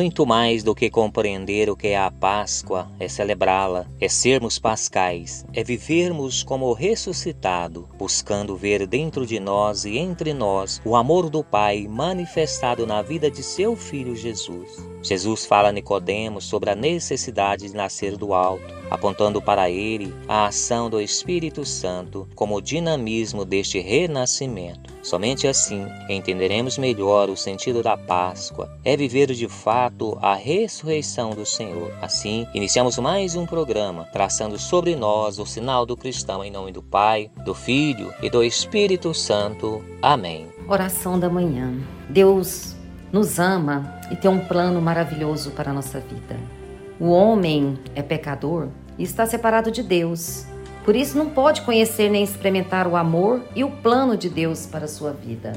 Muito mais do que compreender o que é a Páscoa, é celebrá-la, é sermos pascais, é vivermos como ressuscitado, buscando ver dentro de nós e entre nós o amor do Pai manifestado na vida de seu Filho Jesus. Jesus fala a Nicodemos sobre a necessidade de nascer do alto, apontando para ele a ação do Espírito Santo como o dinamismo deste renascimento. Somente assim entenderemos melhor o sentido da Páscoa, é viver de fato a ressurreição do Senhor. Assim, iniciamos mais um programa traçando sobre nós o sinal do cristão em nome do Pai, do Filho e do Espírito Santo. Amém. Oração da manhã. Deus nos ama e tem um plano maravilhoso para a nossa vida. O homem é pecador e está separado de Deus. Por isso não pode conhecer nem experimentar o amor e o plano de Deus para a sua vida.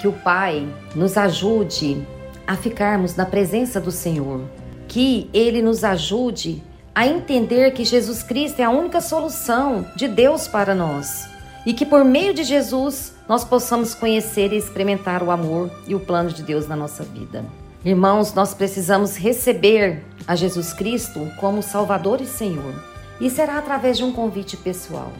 Que o Pai nos ajude a ficarmos na presença do Senhor. Que ele nos ajude a entender que Jesus Cristo é a única solução de Deus para nós e que por meio de Jesus nós possamos conhecer e experimentar o amor e o plano de Deus na nossa vida. Irmãos, nós precisamos receber a Jesus Cristo como Salvador e Senhor. E será através de um convite pessoal.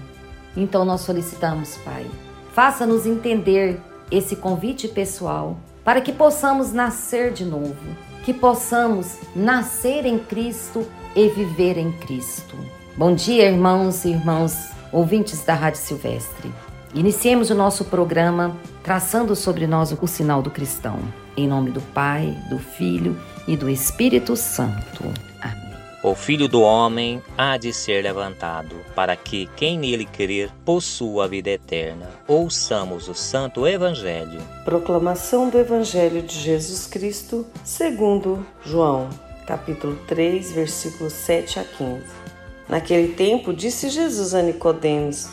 Então nós solicitamos, Pai, faça-nos entender esse convite pessoal para que possamos nascer de novo, que possamos nascer em Cristo e viver em Cristo. Bom dia, irmãos e irmãs ouvintes da Rádio Silvestre. Iniciemos o nosso programa traçando sobre nós o sinal do cristão. Em nome do Pai, do Filho e do Espírito Santo. Amém. O Filho do Homem há de ser levantado, para que quem nele crer possua a vida eterna. Ouçamos o Santo Evangelho. Proclamação do Evangelho de Jesus Cristo, segundo João, capítulo 3, versículos 7 a 15. Naquele tempo disse Jesus a Nicodemos: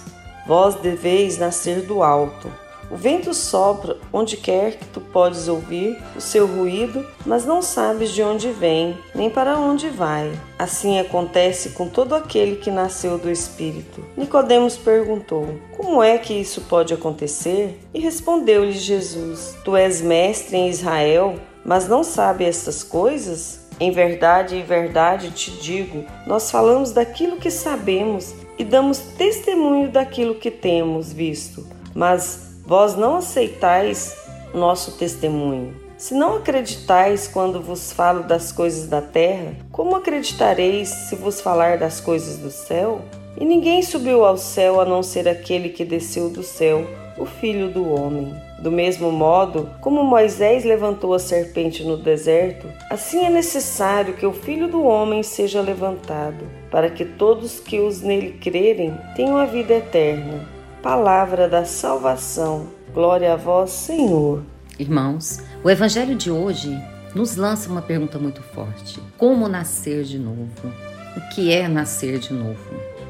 Vós deveis nascer do alto. O vento sopra onde quer que tu podes ouvir o seu ruído, mas não sabes de onde vem, nem para onde vai. Assim acontece com todo aquele que nasceu do Espírito. Nicodemos perguntou: Como é que isso pode acontecer? E respondeu-lhe Jesus: Tu és mestre em Israel, mas não sabe estas coisas? Em verdade, em verdade te digo, nós falamos daquilo que sabemos e damos testemunho daquilo que temos visto, mas vós não aceitais nosso testemunho. Se não acreditais quando vos falo das coisas da terra, como acreditareis se vos falar das coisas do céu? E ninguém subiu ao céu a não ser aquele que desceu do céu, o Filho do Homem. Do mesmo modo como Moisés levantou a serpente no deserto, assim é necessário que o Filho do Homem seja levantado, para que todos que os nele crerem tenham a vida eterna. Palavra da salvação. Glória a vós, Senhor. Irmãos, o Evangelho de hoje nos lança uma pergunta muito forte: Como nascer de novo? O que é nascer de novo?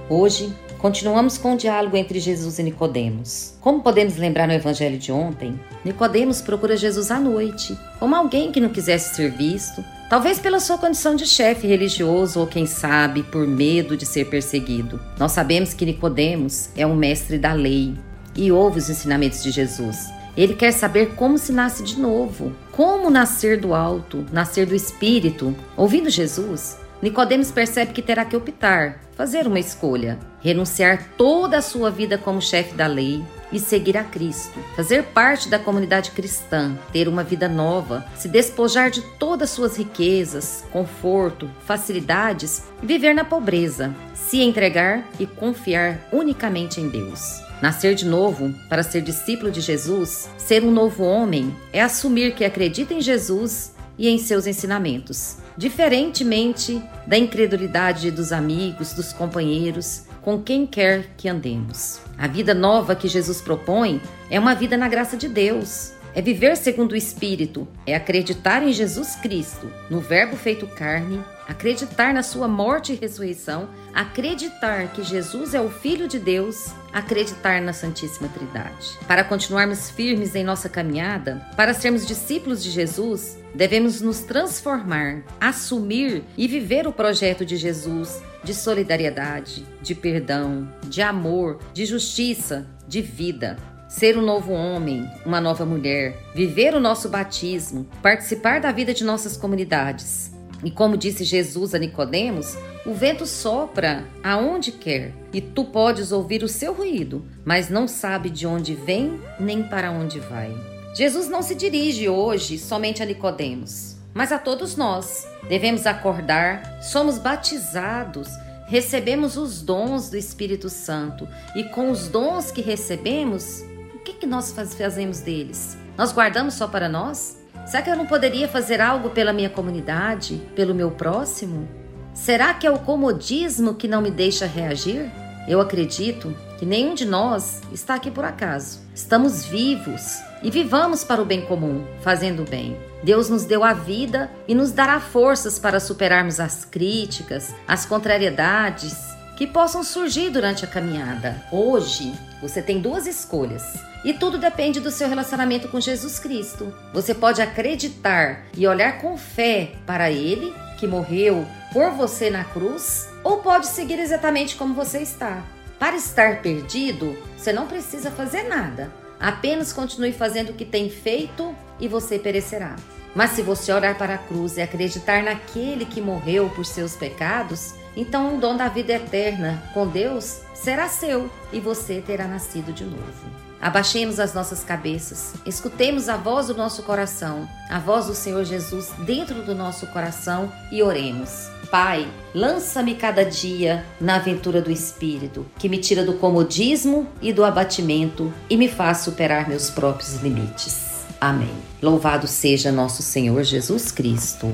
Hoje, continuamos com o diálogo entre Jesus e Nicodemos. Como podemos lembrar no evangelho de ontem, Nicodemos procura Jesus à noite, como alguém que não quisesse ser visto, talvez pela sua condição de chefe religioso ou quem sabe por medo de ser perseguido. Nós sabemos que Nicodemos é um mestre da lei e ouve os ensinamentos de Jesus. Ele quer saber como se nasce de novo, como nascer do alto, nascer do espírito. Ouvindo Jesus, Nicodemos percebe que terá que optar, fazer uma escolha, renunciar toda a sua vida como chefe da lei e seguir a Cristo, fazer parte da comunidade cristã, ter uma vida nova, se despojar de todas suas riquezas, conforto, facilidades e viver na pobreza, se entregar e confiar unicamente em Deus. Nascer de novo, para ser discípulo de Jesus, ser um novo homem, é assumir que acredita em Jesus e em seus ensinamentos. Diferentemente da incredulidade dos amigos, dos companheiros, com quem quer que andemos. A vida nova que Jesus propõe é uma vida na graça de Deus. É viver segundo o Espírito, é acreditar em Jesus Cristo, no Verbo feito carne, acreditar na sua morte e ressurreição, acreditar que Jesus é o Filho de Deus, acreditar na Santíssima Trindade. Para continuarmos firmes em nossa caminhada, para sermos discípulos de Jesus, devemos nos transformar, assumir e viver o projeto de Jesus de solidariedade, de perdão, de amor, de justiça, de vida ser um novo homem, uma nova mulher, viver o nosso batismo, participar da vida de nossas comunidades. E como disse Jesus a Nicodemos, o vento sopra aonde quer, e tu podes ouvir o seu ruído, mas não sabe de onde vem nem para onde vai. Jesus não se dirige hoje somente a Nicodemos, mas a todos nós. Devemos acordar, somos batizados, recebemos os dons do Espírito Santo e com os dons que recebemos, que, que nós fazemos deles? Nós guardamos só para nós? Será que eu não poderia fazer algo pela minha comunidade, pelo meu próximo? Será que é o comodismo que não me deixa reagir? Eu acredito que nenhum de nós está aqui por acaso. Estamos vivos e vivamos para o bem comum, fazendo o bem. Deus nos deu a vida e nos dará forças para superarmos as críticas, as contrariedades que possam surgir durante a caminhada. Hoje, você tem duas escolhas. E tudo depende do seu relacionamento com Jesus Cristo. Você pode acreditar e olhar com fé para Ele, que morreu por você na cruz, ou pode seguir exatamente como você está. Para estar perdido, você não precisa fazer nada. Apenas continue fazendo o que tem feito e você perecerá. Mas se você olhar para a cruz e acreditar naquele que morreu por seus pecados, então o dom da vida eterna com Deus será seu e você terá nascido de novo. Abaixemos as nossas cabeças, escutemos a voz do nosso coração, a voz do Senhor Jesus dentro do nosso coração e oremos. Pai, lança-me cada dia na aventura do Espírito, que me tira do comodismo e do abatimento e me faz superar meus próprios limites. Amém. Louvado seja nosso Senhor Jesus Cristo.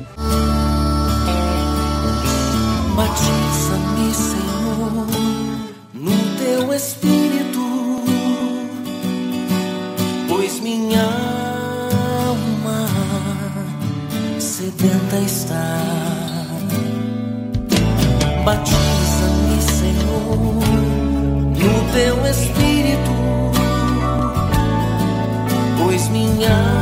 Batiza-me, Senhor, no teu espírito, pois minha alma sedenta está. teu espírito, pois minha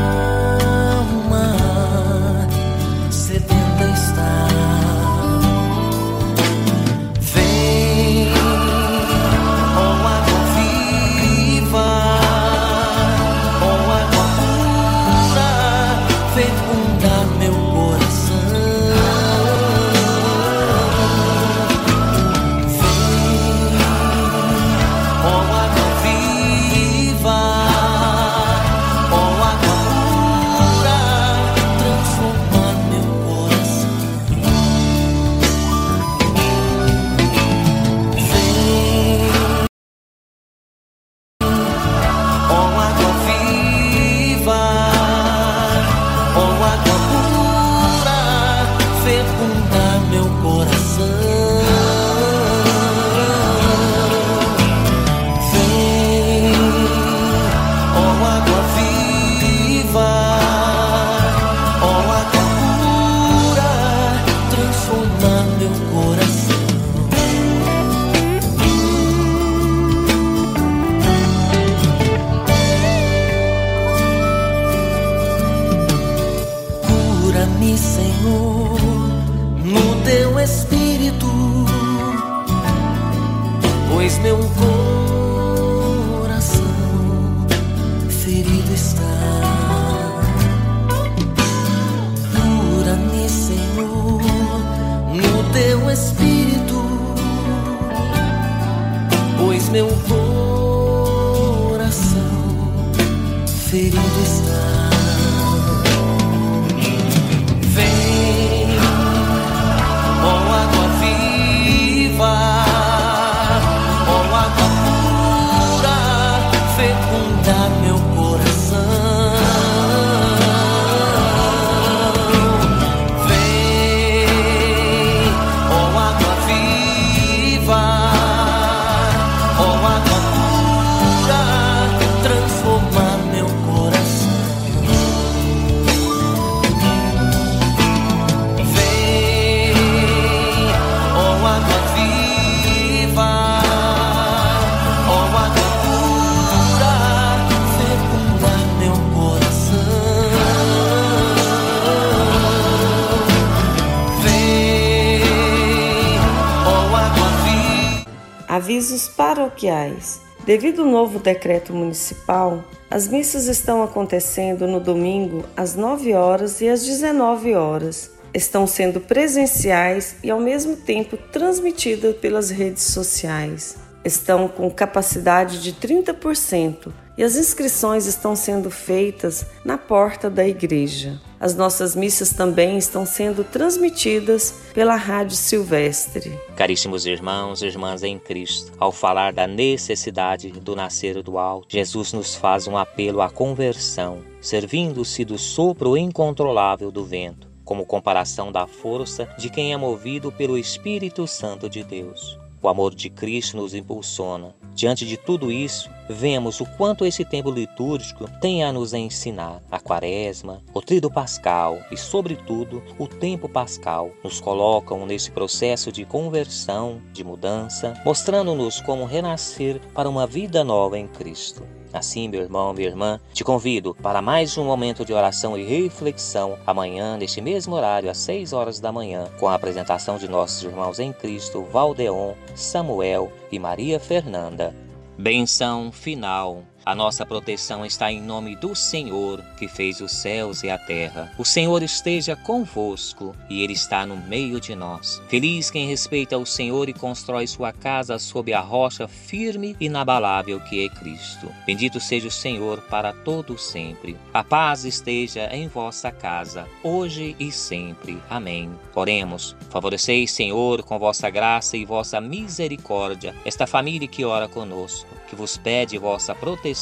Avisos paroquiais. Devido ao novo decreto municipal, as missas estão acontecendo no domingo às 9 horas e às 19 horas. Estão sendo presenciais e ao mesmo tempo transmitidas pelas redes sociais. Estão com capacidade de 30% e as inscrições estão sendo feitas na porta da igreja. As nossas missas também estão sendo transmitidas pela Rádio Silvestre. Caríssimos irmãos e irmãs em Cristo, ao falar da necessidade do nascer do alto, Jesus nos faz um apelo à conversão, servindo-se do sopro incontrolável do vento, como comparação da força de quem é movido pelo Espírito Santo de Deus. O amor de Cristo nos impulsiona. Diante de tudo isso, vemos o quanto esse tempo litúrgico tem a nos ensinar. A quaresma, o trido pascal e, sobretudo, o tempo pascal nos colocam nesse processo de conversão, de mudança, mostrando-nos como renascer para uma vida nova em Cristo. Assim, meu irmão, minha irmã, te convido para mais um momento de oração e reflexão amanhã, neste mesmo horário, às 6 horas da manhã, com a apresentação de nossos irmãos em Cristo, Valdeon, Samuel e Maria Fernanda. Benção final. A nossa proteção está em nome do Senhor, que fez os céus e a terra. O Senhor esteja convosco e Ele está no meio de nós. Feliz quem respeita o Senhor e constrói sua casa sob a rocha firme e inabalável que é Cristo. Bendito seja o Senhor para todo sempre. A paz esteja em vossa casa, hoje e sempre. Amém. Oremos. Favoreceis, Senhor, com vossa graça e vossa misericórdia, esta família que ora conosco, que vos pede vossa proteção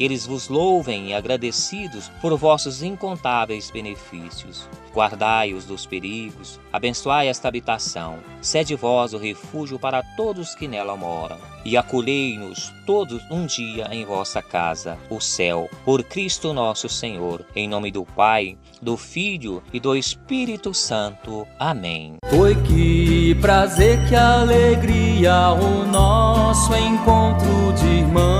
que eles vos louvem e agradecidos por vossos incontáveis benefícios. Guardai-os dos perigos, abençoai esta habitação, sede vós o refúgio para todos que nela moram, e acolhei-nos todos um dia em vossa casa, o céu, por Cristo nosso Senhor, em nome do Pai, do Filho e do Espírito Santo. Amém. Foi que prazer, que alegria o nosso encontro de irmãos.